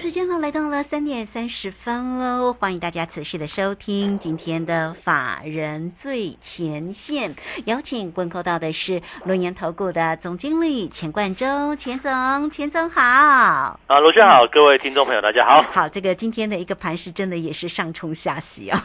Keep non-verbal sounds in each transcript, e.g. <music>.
好，时间呢来到了三点三十分喽，欢迎大家持续的收听今天的法人最前线，邀请问候到的是龙岩投顾的总经理钱冠洲，钱总，钱总好。啊，罗轩好，各位听众朋友大家好。好，这个今天的一个盘势真的也是上冲下洗啊，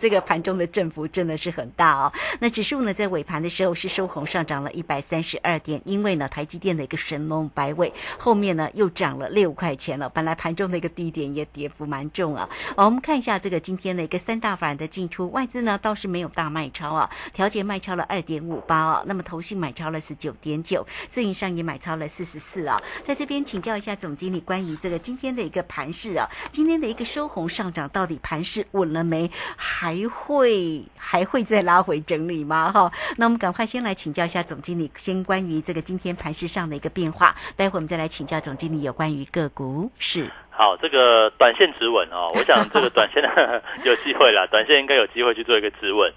这个盘中的振幅真的是很大哦。那指数呢在尾盘的时候是收红上涨了一百三十二点，因为呢台积电的一个神龙摆尾，后面呢又涨了六块钱了，本来。盘重的一个低点也跌幅蛮重啊，我们看一下这个今天的一个三大法人的进出，外资呢倒是没有大卖超啊，调节卖超了二点五八啊，那么投信买超了十九点九，自营商也买超了四十四啊，在这边请教一下总经理关于这个今天的一个盘势啊，今天的一个收红上涨到底盘势稳了没？还会还会再拉回整理吗？哈，那我们赶快先来请教一下总经理，先关于这个今天盘势上的一个变化，待会我们再来请教总经理有关于个股是。好，这个短线止稳哦，<laughs> 我想这个短线 <laughs> 有机会啦，短线应该有机会去做一个止稳。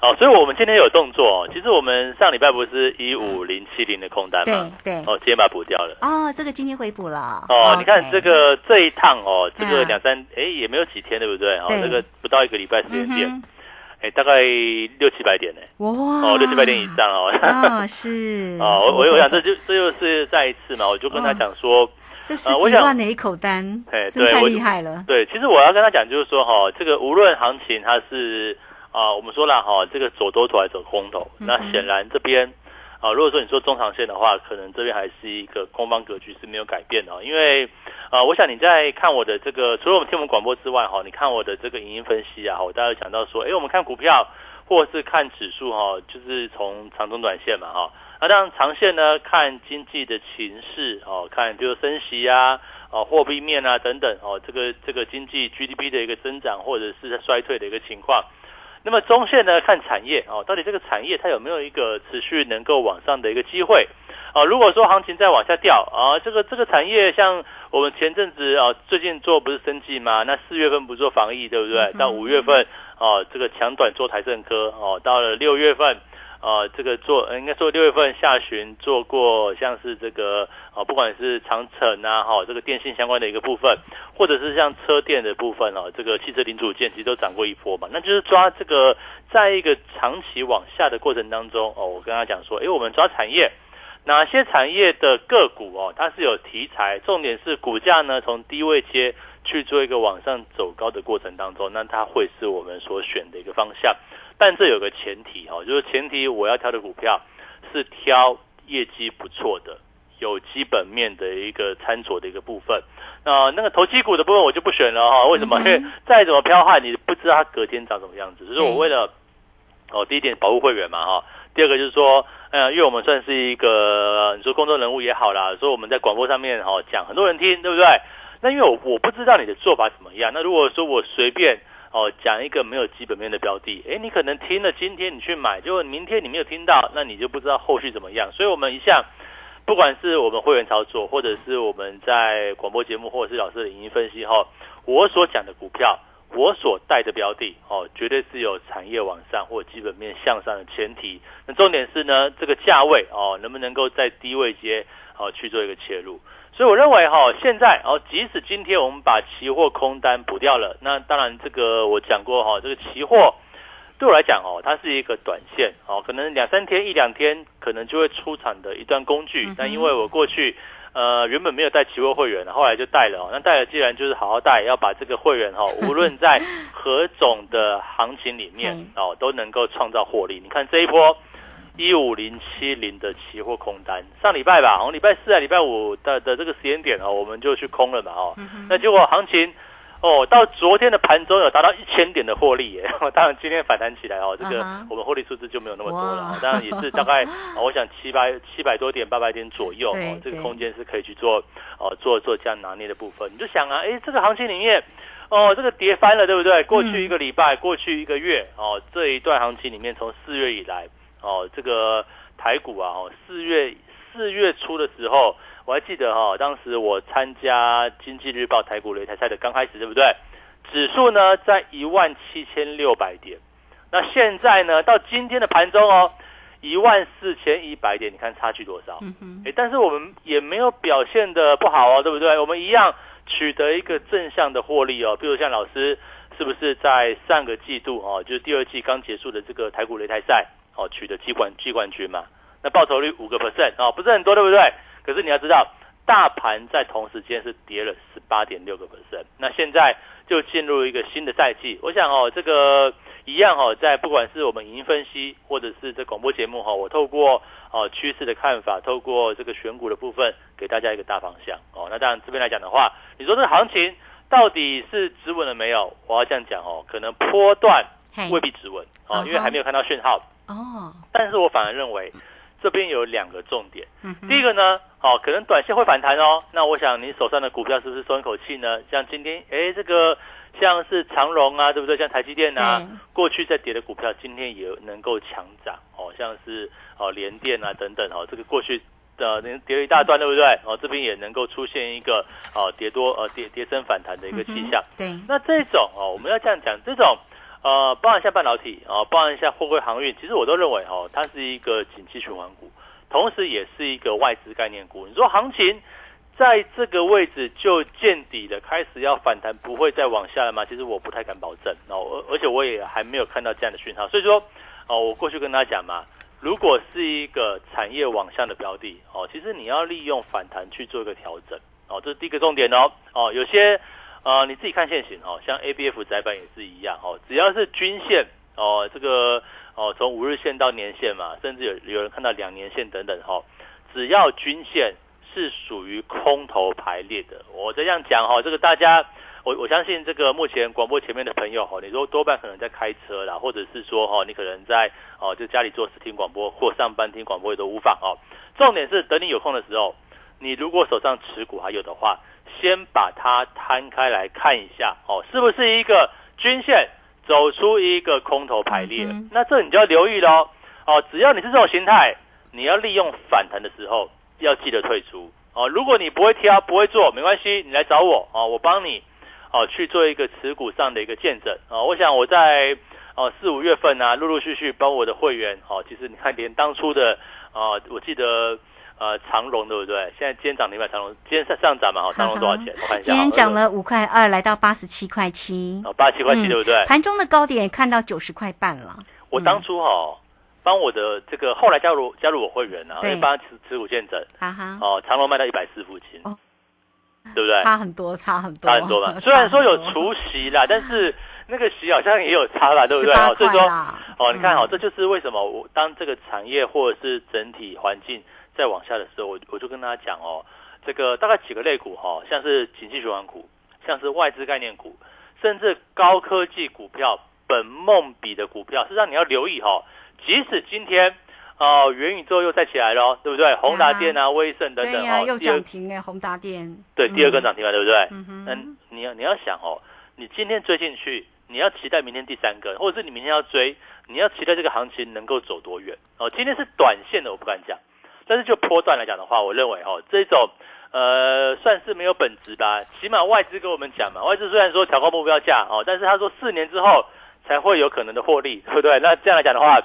哦，所以我们今天有动作。其实我们上礼拜不是一五零七零的空单吗？对对。哦，今天把它补掉了。哦，这个今天回补了。哦，你看这个这一趟哦，这个两三哎也没有几天，对不对？哦，这个不到一个礼拜时间点，哎，大概六七百点呢。哇！哦，六七百点以上哦。啊，是。<laughs> 哦，我我我想这就这就是再一次嘛，我就跟他讲说。这十几万的一口单，哎，对，太厉害了。对，其实我要跟他讲，就是说哈，这个无论行情它是啊，我们说了哈，这个走多头还是走空头，那显然这边啊，如果说你说中长线的话，可能这边还是一个空方格局是没有改变的，因为啊，我想你在看我的这个，除了我们听我们广播之外哈，你看我的这个影音分析啊，我大概讲到说，哎，我们看股票或是看指数哈，就是从长中短线嘛哈。那当然，长线呢，看经济的情势哦，看比如升息啊，哦，货币面啊等等哦，这个这个经济 GDP 的一个增长或者是衰退的一个情况。那么中线呢，看产业哦，到底这个产业它有没有一个持续能够往上的一个机会啊？如果说行情再往下掉啊，这个这个产业像我们前阵子啊，最近做不是生计吗？那四月份不做防疫对不对？到五月份哦，这个强短做台政科哦，到了六月份。啊，这个做应该说六月份下旬做过，像是这个啊，不管是长城啊，哈，这个电信相关的一个部分，或者是像车电的部分哦，这个汽车零组件其实都涨过一波嘛。那就是抓这个，在一个长期往下的过程当中哦，我跟他讲说，哎，我们抓产业，哪些产业的个股哦，它是有题材，重点是股价呢从低位接去做一个往上走高的过程当中，那它会是我们所选的一个方向。但这有个前提哈，就是前提我要挑的股票是挑业绩不错的、有基本面的一个参酌的一个部分。那那个投机股的部分我就不选了哈。为什么？因为再怎么飘悍，你不知道它隔天长什么样子。就是我为了哦，第一点保护会员嘛哈。第二个就是说，呃，因为我们算是一个你说公众人物也好啦，说我们在广播上面哈讲，很多人听，对不对？那因为我不知道你的做法怎么样。那如果说我随便。哦，讲一个没有基本面的标的，哎，你可能听了今天你去买，结果明天你没有听到，那你就不知道后续怎么样。所以，我们一向不管是我们会员操作，或者是我们在广播节目，或者是老师的影音分析后，我所讲的股票，我所带的标的，哦，绝对是有产业往上或基本面向上的前提。那重点是呢，这个价位哦，能不能够在低位接哦去做一个切入？所以我认为哈，现在哦，即使今天我们把期货空单补掉了，那当然这个我讲过哈，这个期货对我来讲哦，它是一个短线哦，可能两三天一两天可能就会出场的一段工具。但因为我过去呃原本没有带期货会员，后来就带了哦。那带了既然就是好好带，要把这个会员哈，无论在 <laughs> 何种的行情里面哦，都能够创造获利。你看这一波。一五零七零的期货空单，上礼拜吧，好像礼拜四啊、礼拜五的的这个时间点哦，我们就去空了嘛哦，那结果行情哦，到昨天的盘中有达到一千点的获利耶，<laughs> 当然今天反弹起来哦，这个我们获利数字就没有那么多了，当然也是大概 <laughs> 我想七百七百多点八百点左右哦，这个空间是可以去做哦做做这样拿捏的部分，你就想啊，哎，这个行情里面。哦，这个跌翻了，对不对？过去一个礼拜，过去一个月，哦，这一段行情里面，从四月以来，哦，这个台股啊，哦，四月四月初的时候，我还记得哈，当时我参加经济日报台股擂台赛的刚开始，对不对？指数呢在一万七千六百点，那现在呢到今天的盘中哦，一万四千一百点，你看差距多少？嗯哎，但是我们也没有表现的不好哦，对不对？我们一样。取得一个正向的获利哦，比如像老师是不是在上个季度哦，就是第二季刚结束的这个台股擂台赛哦，取得季冠季冠军嘛？那报酬率五个 percent 哦，不是很多对不对？可是你要知道，大盘在同时间是跌了十八点六个 percent，那现在就进入一个新的赛季，我想哦，这个。一样哦，在不管是我们影音分析，或者是这广播节目哈，我透过哦趋势的看法，透过这个选股的部分，给大家一个大方向哦。那当然这边来讲的话，你说这个行情到底是止稳了没有？我要这样讲哦，可能波段未必止稳哦，因为还没有看到讯号哦。但是我反而认为这边有两个重点，第一个呢，哦，可能短线会反弹哦。那我想你手上的股票是不是松一口气呢？像今天哎这个。像是长荣啊，对不对？像台积电啊，过去在跌的股票，今天也能够强涨哦。像是哦联电啊等等哦，这个过去的跌了一大段，对不对？哦，这边也能够出现一个哦跌多呃跌跌升反弹的一个气象。对，那这种哦，我们要这样讲，这种呃，包含一下半导体啊，包含一下货柜航运，其实我都认为哦，它是一个景气循环股，同时也是一个外资概念股。你说行情？在这个位置就见底的，开始要反弹，不会再往下了吗？其实我不太敢保证哦，而而且我也还没有看到这样的讯号，所以说哦，我过去跟大家讲嘛，如果是一个产业往下的标的哦，其实你要利用反弹去做一个调整哦，这是第一个重点哦哦，有些呃你自己看现行哦，像 A B F 窄板也是一样哦，只要是均线哦，这个哦从五日线到年线嘛，甚至有有人看到两年线等等哈，只要均线。是属于空头排列的，我这样讲哈，这个大家，我我相信这个目前广播前面的朋友哈，你说多半可能在开车啦，或者是说哈，你可能在哦，就家里做视听广播或上班听广播也都无妨哦。重点是等你有空的时候，你如果手上持股还有的话，先把它摊开来看一下哦，是不是一个均线走出一个空头排列？那这你就要留意喽哦，只要你是这种形态，你要利用反弹的时候。要记得退出哦。如果你不会挑、不会做，没关系，你来找我哦，我帮你哦去做一个持股上的一个见证啊。我想我在哦四五月份啊，陆陆续续帮我的会员哦，其实你看连当初的啊，我记得呃长隆对不对？现在今天涨停板长隆，今天上上涨嘛？哦，长隆多少钱？我看一下。今天涨了五块二，来到八十七块七。哦，八十七块七对不对？盘中的高点看到九十块半了。我当初哈。帮我的这个后来加入加入我会员呢，因为帮他持持股见证，哦，长隆卖到一百四附近，哦，对不对？差很多，差很多，差很多嘛。<laughs> 虽然说有除息啦，但是那个息好像也有差啦，对不对？所以说，哦，你看哦，这就是为什么我当这个产业或者是整体环境在往下的时候，我我就跟大家讲哦，这个大概几个类股哈，像是景气循环股，像是外资概念股，甚至高科技股票、本梦比的股票，实际上你要留意哈。即使今天，哦，元宇宙又再起来了，对不对？宏达电啊、威盛等等，哦，又涨停哎，宏达电。对，第二个涨停了，对不对？嗯那你要你要想哦，你今天追进去，你要期待明天第三个，或者是你明天要追，你要期待这个行情能够走多远？哦，今天是短线的，我不敢讲，但是就波段来讲的话，我认为哦，这种呃算是没有本质吧。起码外资跟我们讲嘛，外资虽然说调高目标价哦，但是他说四年之后才会有可能的获利，对不对？那这样来讲的话。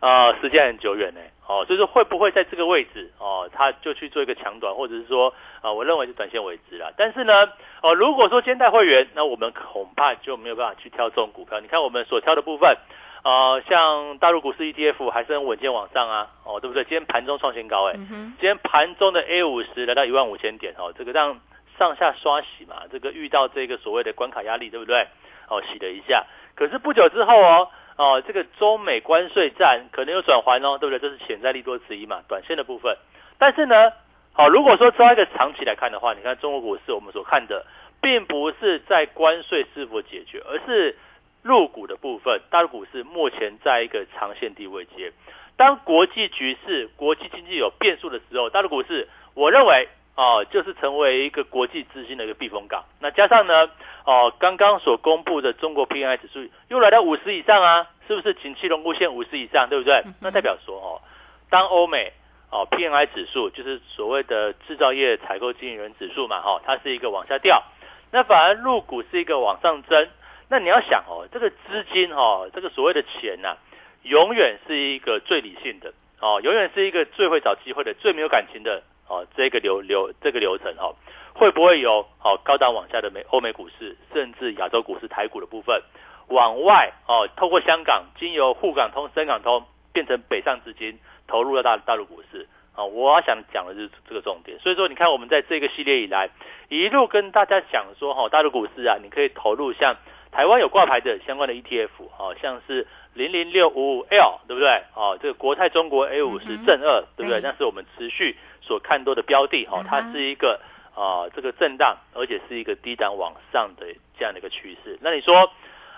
啊，时间很久远呢，哦，所以说会不会在这个位置哦，他就去做一个强短，或者是说啊，我认为是短线为止啦。但是呢，哦，如果说兼带会员，那我们恐怕就没有办法去挑这种股票。你看我们所挑的部分，啊，像大陆股市 ETF 还是很稳健往上啊，哦，对不对？今天盘中创新高，哎，今天盘中的 A 五十来到一万五千点，哦，这个让上下刷洗嘛，这个遇到这个所谓的关卡压力，对不对？哦，洗了一下，可是不久之后哦。哦，这个中美关税战可能有转环哦，对不对？这是潜在利多之一嘛，短线的部分。但是呢，好，如果说抓一个长期来看的话，你看中国股市，我们所看的，并不是在关税是否解决，而是入股的部分。大陆股市目前在一个长线低位阶，当国际局势、国际经济有变数的时候，大陆股市，我认为哦，就是成为一个国际资金的一个避风港。那加上呢，哦，刚刚所公布的中国 PMI 指数又来到五十以上啊，是不是景气龙骨线五十以上，对不对？那代表说哦，当欧美哦 PMI 指数就是所谓的制造业采购经理人指数嘛，哈，它是一个往下掉，那反而入股是一个往上增。那你要想哦，这个资金哈，这个所谓的钱呐，永远是一个最理性的哦，永远是一个最会找机会的、最没有感情的哦，这个流流这个流程哦，<laughs> 会不会有哦高档往下的美欧美股市，甚至亚洲股市、台股的部分往外哦，透过香港经由沪港通、深港通变成北上资金投入了大大陆股市啊？我想讲的就是这个重点。所以说，你看我们在这个系列以来，一路跟大家讲说哈，大陆股市啊，你可以投入像。台湾有挂牌的相关的 ETF，哦，像是零零六五五 L，对不对？哦，这个国泰中国 A 五十正二，对不对？那是我们持续所看多的标的，哦，它是一个啊，这个震荡，而且是一个低档往上的这样的一个趋势。那你说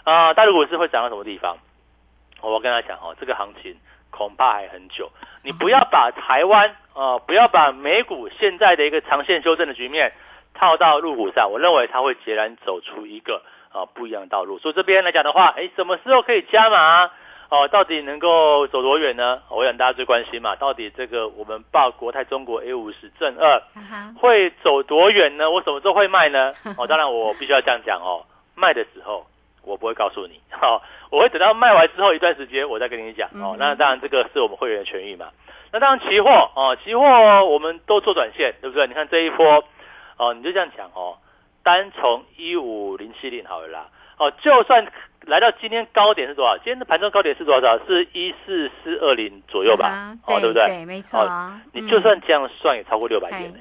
啊，大陆股市会涨到什么地方？我跟他讲哦，这个行情恐怕还很久。你不要把台湾啊，不要把美股现在的一个长线修正的局面套到入股上，我认为它会截然走出一个。啊，不一样的道路。所以这边来讲的话，哎，什么时候可以加码？哦，到底能够走多远呢？我想大家最关心嘛，到底这个我们报国泰中国 A 五十正二会走多远呢？我什么时候会卖呢？<laughs> 哦，当然我必须要这样讲哦，卖的时候我不会告诉你，哦，我会等到卖完之后一段时间我再跟你讲哦。那当然这个是我们会员的权益嘛。那当然期货哦，期货我们都做短线，对不对？你看这一波哦，你就这样讲哦。单从一五零七零好了啦，哦，就算来到今天高点是多少？今天的盘中高点是多少？是一四四二零左右吧？哦，对不对？对，没错。你就算这样算，也超过六百点呢。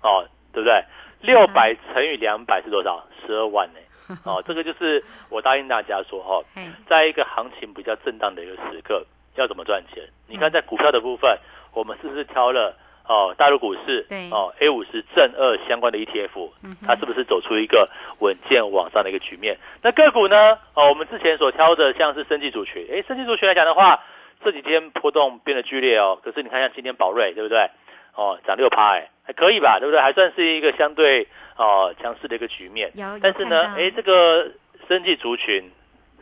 哦，对不对？六百乘以两百是多少？十二万呢。<laughs> 哦，这个就是我答应大家说哈，在一个行情比较震荡的一个时刻，要怎么赚钱？你看在股票的部分，我们是不是挑了？哦，大陆股市，对，哦，A 五十正二相关的 ETF，它是不是走出一个稳健往上的一个局面？那个股呢？哦，我们之前所挑的像是生技族群，哎，生技族群来讲的话，这几天波动变得剧烈哦。可是你看像今天宝瑞，对不对？哦，涨六趴，哎，还可以吧？对不对？还算是一个相对哦强势的一个局面。但是呢，哎，这个生技族群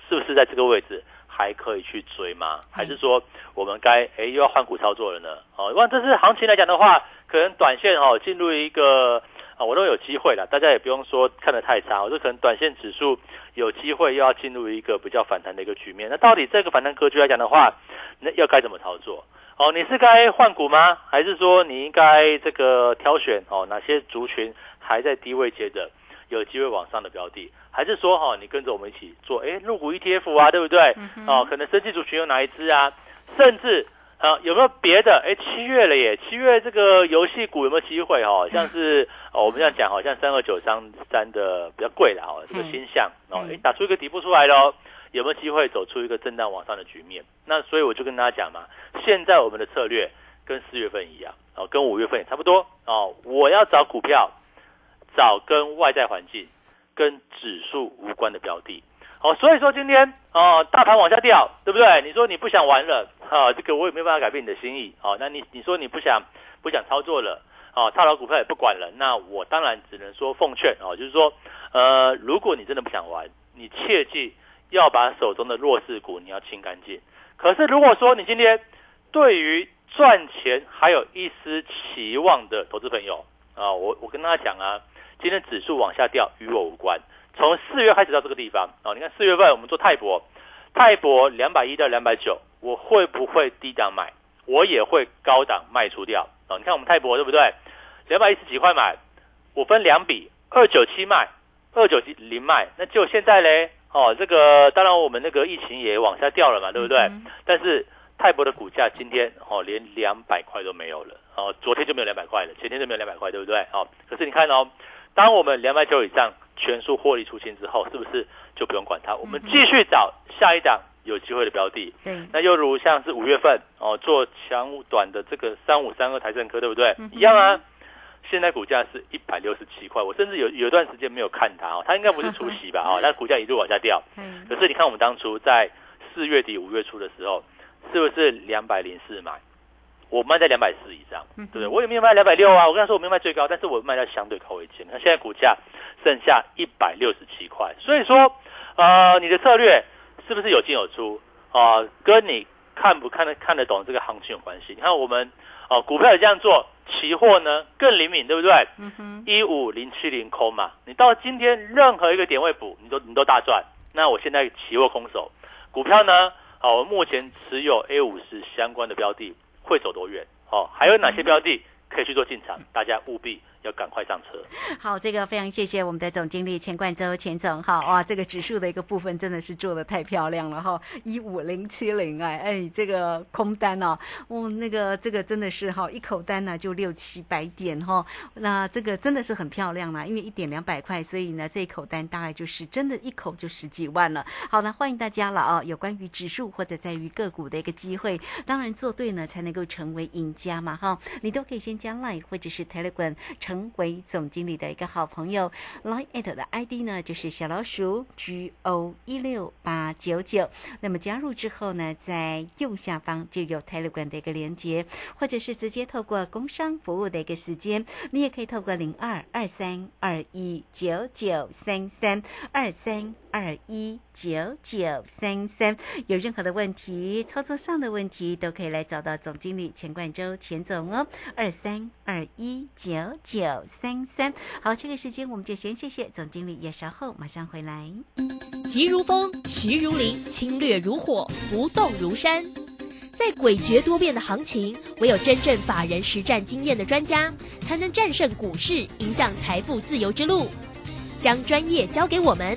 是不是在这个位置？还可以去追吗？还是说我们该哎又要换股操作了呢？哦，哇，这是行情来讲的话，可能短线哦进入一个啊，我都有机会了。大家也不用说看得太差，我就可能短线指数有机会又要进入一个比较反弹的一个局面。那到底这个反弹格局来讲的话，那要该怎么操作？哦，你是该换股吗？还是说你应该这个挑选哦哪些族群还在低位接着？有机会往上的标的，还是说哈，你跟着我们一起做，哎，入股 ETF 啊，对不对？哦，可能升级族群有哪一支啊？甚至啊，有没有别的？哎，七月了耶，七月这个游戏股有没有机会？哦，<laughs> 像是哦，我们这样讲，好像三二九三三的比较贵的哦，这个新象哦，哎，打出一个底部出来喽，有没有机会走出一个震荡往上的局面？那所以我就跟大家讲嘛，现在我们的策略跟四月份一样，哦，跟五月份也差不多哦，我要找股票。找跟外在环境、跟指数无关的标的，好，所以说今天哦，大盘往下掉，对不对？你说你不想玩了，啊，这个我也没办法改变你的心意，哦，那你你说你不想不想操作了，哦，套牢股票也不管了，那我当然只能说奉劝，哦，就是说，呃，如果你真的不想玩，你切记要把手中的弱势股你要清干净。可是如果说你今天对于赚钱还有一丝期望的投资朋友，啊，我我跟大家讲啊。今天指数往下掉，与我无关。从四月开始到这个地方哦，你看四月份我们做泰博，泰博两百一到两百九，我会不会低档买？我也会高档卖出掉哦。你看我们泰博对不对？两百一十几块买，我分两笔，二九七卖，二九七零卖。那就现在嘞哦，这个当然我们那个疫情也往下掉了嘛，对不对？但是泰博的股价今天哦连两百块都没有了哦，昨天就没有两百块了，前天就没有两百块，对不对？哦，可是你看哦。当我们两百九以上全数获利出清之后，是不是就不用管它？我们继续找下一档有机会的标的。对，那又如像是五月份哦，做强短的这个三五三二台政科，对不对？一样啊。现在股价是一百六十七块，我甚至有有段时间没有看它哦，它应该不是出息吧？哦，那股价一路往下掉。嗯。<laughs> 可是你看我们当初在四月底五月初的时候，是不是两百零四买？我卖在两百四以上，对不对？我也没有卖两百六啊，我跟他说我没有卖最高，但是我卖在相对高位阶。那现在股价剩下一百六十七块，所以说，呃，你的策略是不是有进有出啊？跟你看不看得看得懂这个行情有关系。你看我们哦，股票也这样做，期货呢更灵敏，对不对？嗯哼，一五零七零空嘛，你到今天任何一个点位补，你都你都大赚。那我现在期货空手，股票呢？好，我目前持有 A 五十相关的标的。会走多远？哦，还有哪些标的可以去做进场？大家务必。要赶快上车。好，这个非常谢谢我们的总经理钱冠周钱总哈哇，这个指数的一个部分真的是做的太漂亮了哈，一五零七零哎哎，这个空单哦，哦那个这个真的是哈一口单呢就六七百点哈，那这个真的是很漂亮啦，因为一点两百块，所以呢这一口单大概就是真的一口就十几万了。好了，欢迎大家了啊，有关于指数或者在于个股的一个机会，当然做对呢才能够成为赢家嘛哈，你都可以先加 Line 或者是 Telegram。成为总经理的一个好朋友，Line at 的 ID 呢就是小老鼠 G O 一六八九九。那么加入之后呢，在右下方就有 Telegram 的一个连接，或者是直接透过工商服务的一个时间，你也可以透过零二二三二一九九三三二三。二一九九三三，有任何的问题，操作上的问题，都可以来找到总经理钱冠周钱总哦。二三二一九九三三，好，这个时间我们就先谢谢总经理，也稍后马上回来。急如风，徐如林，侵略如火，不动如山。在诡谲多变的行情，唯有真正法人实战经验的专家，才能战胜股市，影响财富自由之路。将专业交给我们。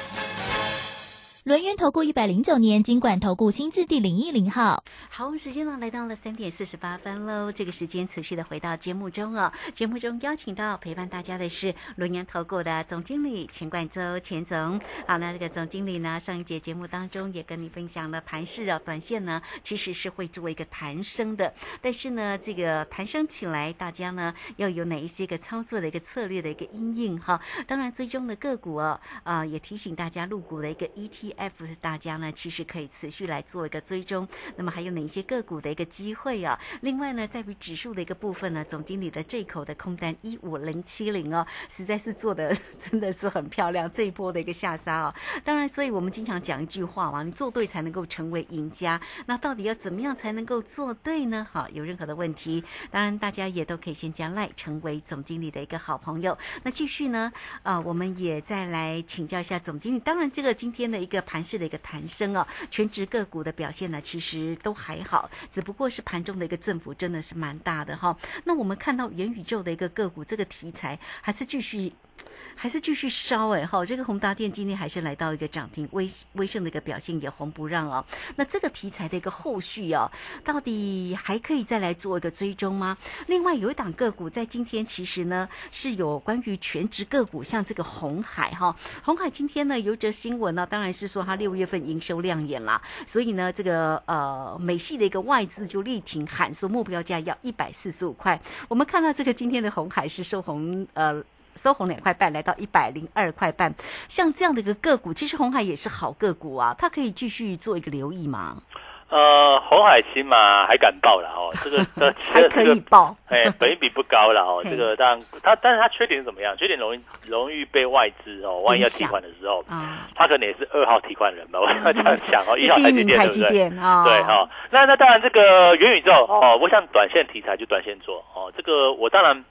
轮源投顾一百零九年金管投顾新字第零一零号，好，时间呢来到了三点四十八分喽。这个时间持续的回到节目中哦。节目中邀请到陪伴大家的是轮源投顾的总经理钱冠周钱总。好，那这个总经理呢，上一节节目当中也跟你分享了盘势哦，短线呢其实是会作为一个弹升的，但是呢，这个弹升起来，大家呢要有哪一些个操作的一个策略的一个阴影哈。当然，最终的个股哦，啊，也提醒大家入股的一个 ET。F 是大家呢，其实可以持续来做一个追踪。那么还有哪些个股的一个机会啊？另外呢，在于指数的一个部分呢，总经理的这口的空单一五零七零哦，实在是做的真的是很漂亮。这一波的一个下杀啊，当然，所以我们经常讲一句话嘛，你做对才能够成为赢家。那到底要怎么样才能够做对呢？好，有任何的问题，当然大家也都可以先加赖成为总经理的一个好朋友。那继续呢，啊，我们也再来请教一下总经理。当然，这个今天的一个。盘势的一个弹升啊，全职个股的表现呢，其实都还好，只不过是盘中的一个振幅真的是蛮大的哈。那我们看到元宇宙的一个个股，这个题材还是继续。还是继续烧哎哈，这个宏达电今天还是来到一个涨停，微微胜的一个表现也红不让哦。那这个题材的一个后续哦，到底还可以再来做一个追踪吗？另外有一档个股在今天其实呢是有关于全职个股，像这个红海哈，红海今天呢有则新闻呢，当然是说它六月份营收亮眼啦，所以呢这个呃美系的一个外资就力挺喊说目标价要一百四十五块。我们看到这个今天的红海是收红呃。收红两块半，来到一百零二块半。像这样的一个个股，其实红海也是好个股啊，它可以继续做一个留意吗？呃，红海起码还敢报了哦，<laughs> 这个还可以报，哎，本益比不高了哦。这个当然，它但是它缺点是怎么样？缺点容易容易被外资哦，万一要提款的时候，啊，他可能也是二号提款人吧，我要这样讲哦，一号台积电对不对？对哈，那那当然这个元宇宙哦，我想短线题材就短线做哦，这个我当然。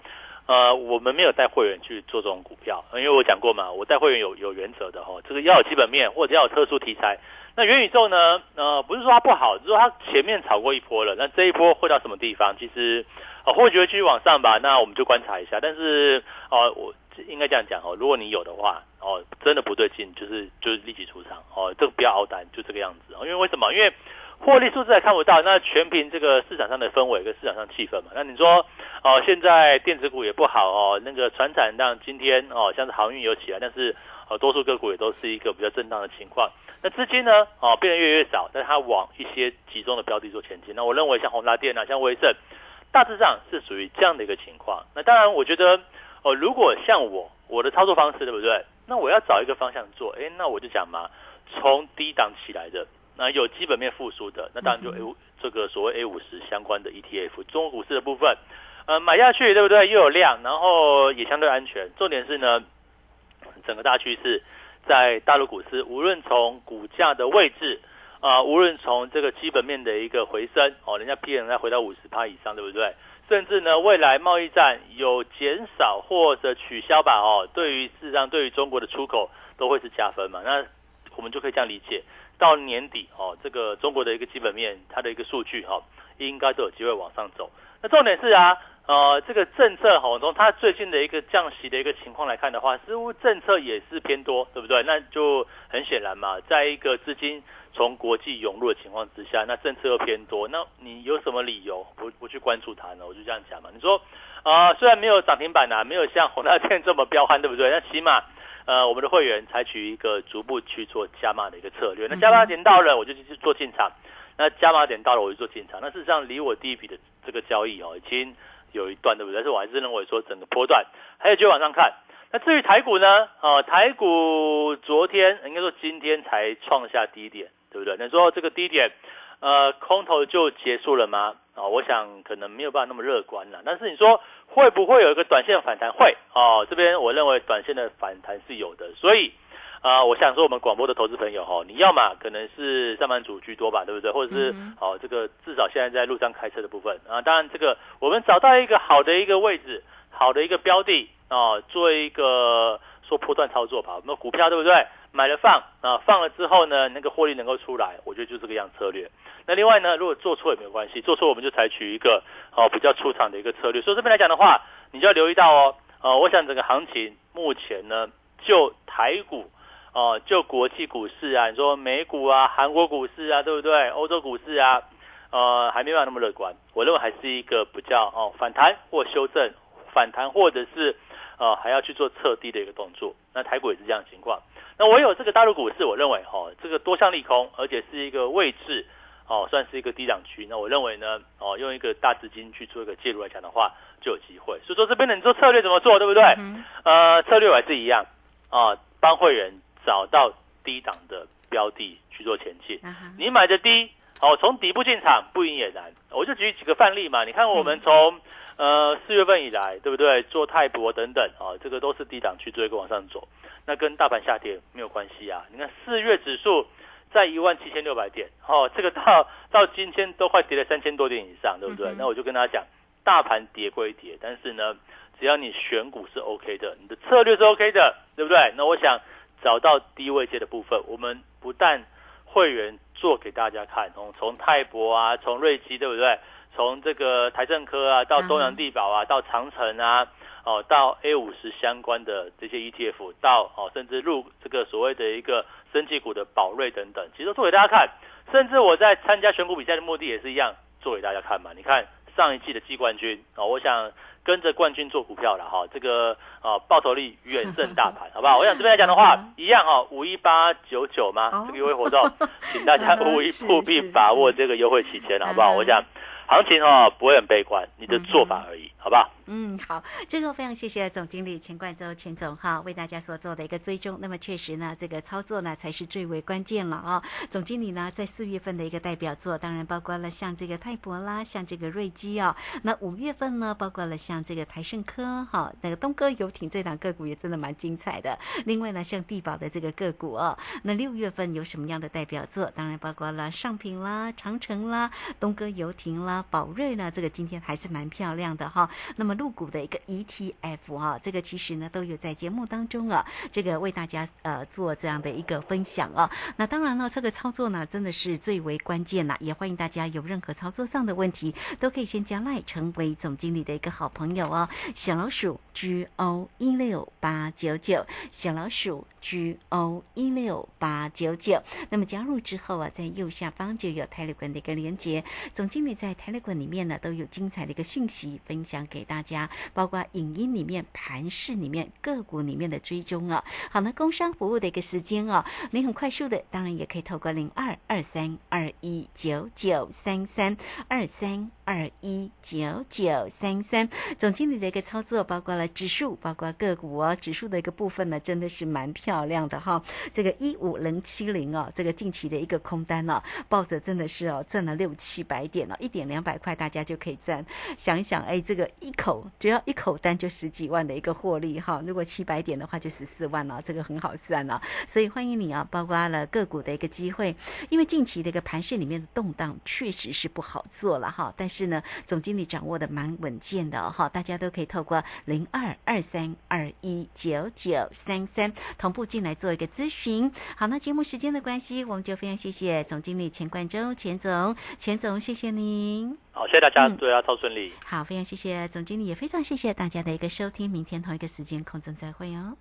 呃，我们没有带会员去做这种股票，因为我讲过嘛，我带会员有有原则的哈，这个要有基本面或者要有特殊题材。那元宇宙呢？呃，不是说它不好，是说它前面炒过一波了。那这一波会到什么地方？其实，呃，或许会继续往上吧。那我们就观察一下。但是，哦，我应该这样讲哦，如果你有的话，哦，真的不对劲，就是就是立即出场哦，这个不要熬单，就这个样子。因为为什么？因为获利数字还看不到，那全凭这个市场上的氛围跟市场上气氛嘛。那你说，哦，现在电子股也不好哦，那个船产让今天哦，像是航运有起来，但是呃，多数个股也都是一个比较震荡的情况。那资金呢？哦，变得越来越少，但它往一些集中的标的做前进。那我认为像宏达电啊，像威盛，大致上是属于这样的一个情况。那当然，我觉得哦，如果像我我的操作方式，对不对？那我要找一个方向做，哎，那我就讲嘛，从低档起来的，那有基本面复苏的，那当然就 A 这个所谓 A 五十相关的 ETF，中国股市的部分，呃，买下去，对不对？又有量，然后也相对安全。重点是呢，整个大趋势。在大陆股市，无论从股价的位置啊，无论从这个基本面的一个回升哦，人家 P 人再回到五十趴以上，对不对？甚至呢，未来贸易战有减少或者取消吧哦，对于事实上对于中国的出口都会是加分嘛。那我们就可以这样理解，到年底哦，这个中国的一个基本面它的一个数据哈，应该都有机会往上走。那重点是啊。呃，这个政策哈，从它最近的一个降息的一个情况来看的话，似乎政策也是偏多，对不对？那就很显然嘛，在一个资金从国际涌入的情况之下，那政策又偏多，那你有什么理由不不去关注它呢？我就这样讲嘛。你说，啊，虽然没有涨停板呐，没有像宏大电这么彪悍，对不对？那起码，呃，我们的会员采取一个逐步去做加码的一个策略。那加码点到了，我就去做进场；那加码点到了，我就做进场。那事实上，离我第一笔的这个交易哦，已经。有一段对不对？但是我还是认为说整个波段还有继续往上看。那至于台股呢？哦，台股昨天应该说今天才创下低点，对不对？那说这个低点，呃，空头就结束了吗？啊，我想可能没有办法那么乐观了。但是你说会不会有一个短线反弹？会哦，这边我认为短线的反弹是有的，所以。啊，我想说我们广播的投资朋友哈，你要嘛可能是上班族居多吧，对不对？或者是哦，这个至少现在在路上开车的部分啊，当然这个我们找到一个好的一个位置，好的一个标的啊，做一个做波段操作吧。我们股票对不对？买了放啊，放了之后呢，那个获利能够出来，我觉得就这个样策略。那另外呢，如果做错也没有关系，做错我们就采取一个哦比较出场的一个策略。所以这边来讲的话，你就要留意到哦，呃，我想整个行情目前呢，就台股。哦，就国际股市啊，你说美股啊、韩国股市啊，对不对？欧洲股市啊，呃，还没有那么乐观。我认为还是一个比较哦反弹或修正，反弹或者是呃还要去做测低的一个动作。那台股也是这样情况。那唯有这个大陆股市，我认为哈，这个多项利空，而且是一个位置哦，算是一个低档区。那我认为呢，哦，用一个大资金去做一个介入来讲的话，就有机会。所以说这边你做策略怎么做，对不对？呃，策略还是一样啊，帮会员。找到低档的标的去做前进，你买的低，哦，从底部进场不赢也难。我就举几个范例嘛，你看我们从呃四月份以来，对不对？做泰博等等啊，这个都是低档去做一个往上走，那跟大盘下跌没有关系啊。你看四月指数在一万七千六百点，哦，这个到 <laughs> 到今天都快跌了三千多点以上，对不对？那我就跟大家讲，大盘跌归跌，但是呢，只要你选股是 OK 的，你的策略是 OK 的，对不对？那我想。找到低位阶的部分，我们不但会员做给大家看，从从泰博啊，从瑞基对不对？从这个台政科啊，到东洋地保啊，到长城啊，哦，到 A 五十相关的这些 ETF，到哦，甚至入这个所谓的一个升级股的宝瑞等等，其实都做给大家看。甚至我在参加选股比赛的目的也是一样，做给大家看嘛。你看上一季的季冠军啊，我想。跟着冠军做股票了哈，这个啊报酬率远胜大盘，<laughs> 好不好？我想这边来讲的话，一样哈，五一八九九吗？这个优惠活动，<laughs> 请大家务一务必把握这个优惠期间，好不好？我想。行情哦不会很悲观，你的做法而已，好不好？嗯，好，最后非常谢谢总经理钱冠洲钱总哈为大家所做的一个追踪。那么确实呢，这个操作呢才是最为关键了啊。总经理呢在四月份的一个代表作，当然包括了像这个泰博啦，像这个瑞基啊。那五月份呢，包括了像这个台盛科哈，那个东哥游艇这档个股也真的蛮精彩的。另外呢，像地保的这个个股哦，那六月份有什么样的代表作？当然包括了上品啦、长城啦、东哥游艇啦。宝瑞呢，这个今天还是蛮漂亮的哈。那么入股的一个 ETF 哈，这个其实呢都有在节目当中啊，这个为大家呃做这样的一个分享哦。那当然了，这个操作呢真的是最为关键呐，也欢迎大家有任何操作上的问题，都可以先加赖成为总经理的一个好朋友哦。小老鼠 G O 一六八九九，小老鼠 G O 一六八九九。那么加入之后啊，在右下方就有泰勒管的一个连接，总经理在泰勒管里面呢都有精彩的一个讯息分享给大家，包括影音里面、盘市里面、个股里面的追踪啊。好，那工商服务的一个时间哦，你很快速的，当然也可以透过零二二三二一九九三三二三二一九九三三，总经理的一个操作包括了指数，包括个股哦，指数的一个部分呢，真的是蛮漂亮的哈。这个一五零七零哦，这个近期的一个空单哦，抱着真的是哦，赚了六七百点了，一点两百块大家就可以赚。想一想，哎，这个一口只要一口单就十几万的一个获利哈，如果七百点的话就十四万了，这个很好算了。所以欢迎你啊，包括了个股的一个机会，因为近期的一个盘市里面的动荡确实是不好做了哈，但是呢，总经理掌握的蛮稳健的哈，大家都可以透过零二二三二一九九三三同步进来做一个咨询。好，那节目时间的关系，我们就非常谢谢总经理钱冠洲钱总，钱总谢谢您。好，谢谢大家，嗯祝大家超顺利。好，非常谢谢总经理，也非常谢谢大家的一个收听，明天同一个时间空中再会哦。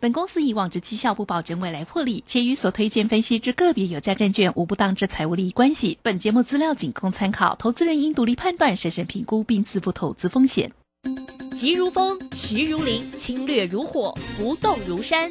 本公司以往之绩效不保证未来获利，且与所推荐分析之个别有价证券无不当之财务利益关系。本节目资料仅供参考，投资人应独立判断、审慎评估并自负投资风险。急如风，徐如林，侵略如火，不动如山。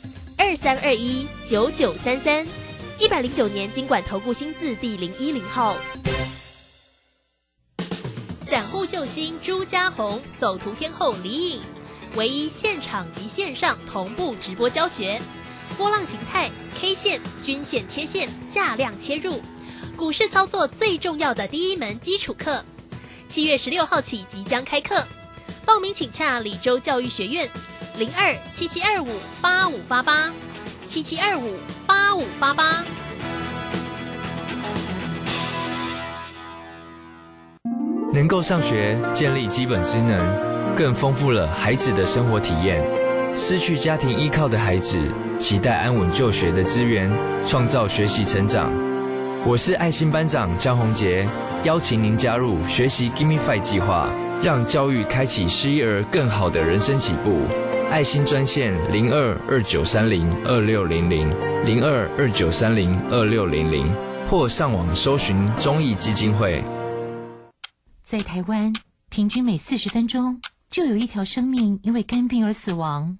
二三二一九九三三，一百零九年经管投顾新字第零一零号。散户救星朱家红，走图天后李颖，唯一现场及线上同步直播教学，波浪形态、K 线、均线切线、价量切入，股市操作最重要的第一门基础课。七月十六号起即将开课，报名请洽李州教育学院，零二七七二五八五八八，七七二五八五八八。能够上学，建立基本职能，更丰富了孩子的生活体验。失去家庭依靠的孩子，期待安稳就学的资源，创造学习成长。我是爱心班长江宏杰，邀请您加入学习 Gimme Five 计划，让教育开启失一儿更好的人生起步。爱心专线零二二九三零二六零零零二二九三零二六零零，或上网搜寻中义基金会。在台湾，平均每四十分钟就有一条生命因为肝病而死亡。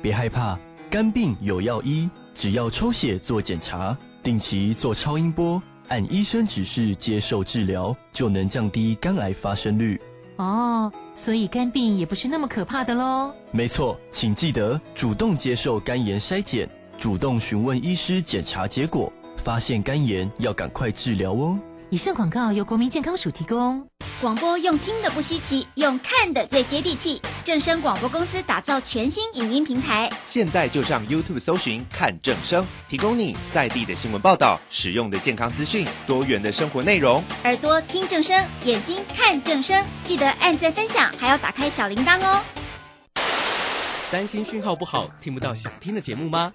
别害怕，肝病有药医，只要抽血做检查，定期做超音波，按医生指示接受治疗，就能降低肝癌发生率。哦，所以肝病也不是那么可怕的喽。没错，请记得主动接受肝炎筛检，主动询问医师检查结果，发现肝炎要赶快治疗哦。以上广告由国民健康署提供。广播用听的不稀奇，用看的最接地气。正声广播公司打造全新影音平台，现在就上 YouTube 搜寻“看正声”，提供你在地的新闻报道、使用的健康资讯、多元的生活内容。耳朵听正声，眼睛看正声，记得按赞分享，还要打开小铃铛哦。担心讯号不好，听不到想听的节目吗？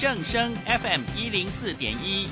正声 FM 一零四点一，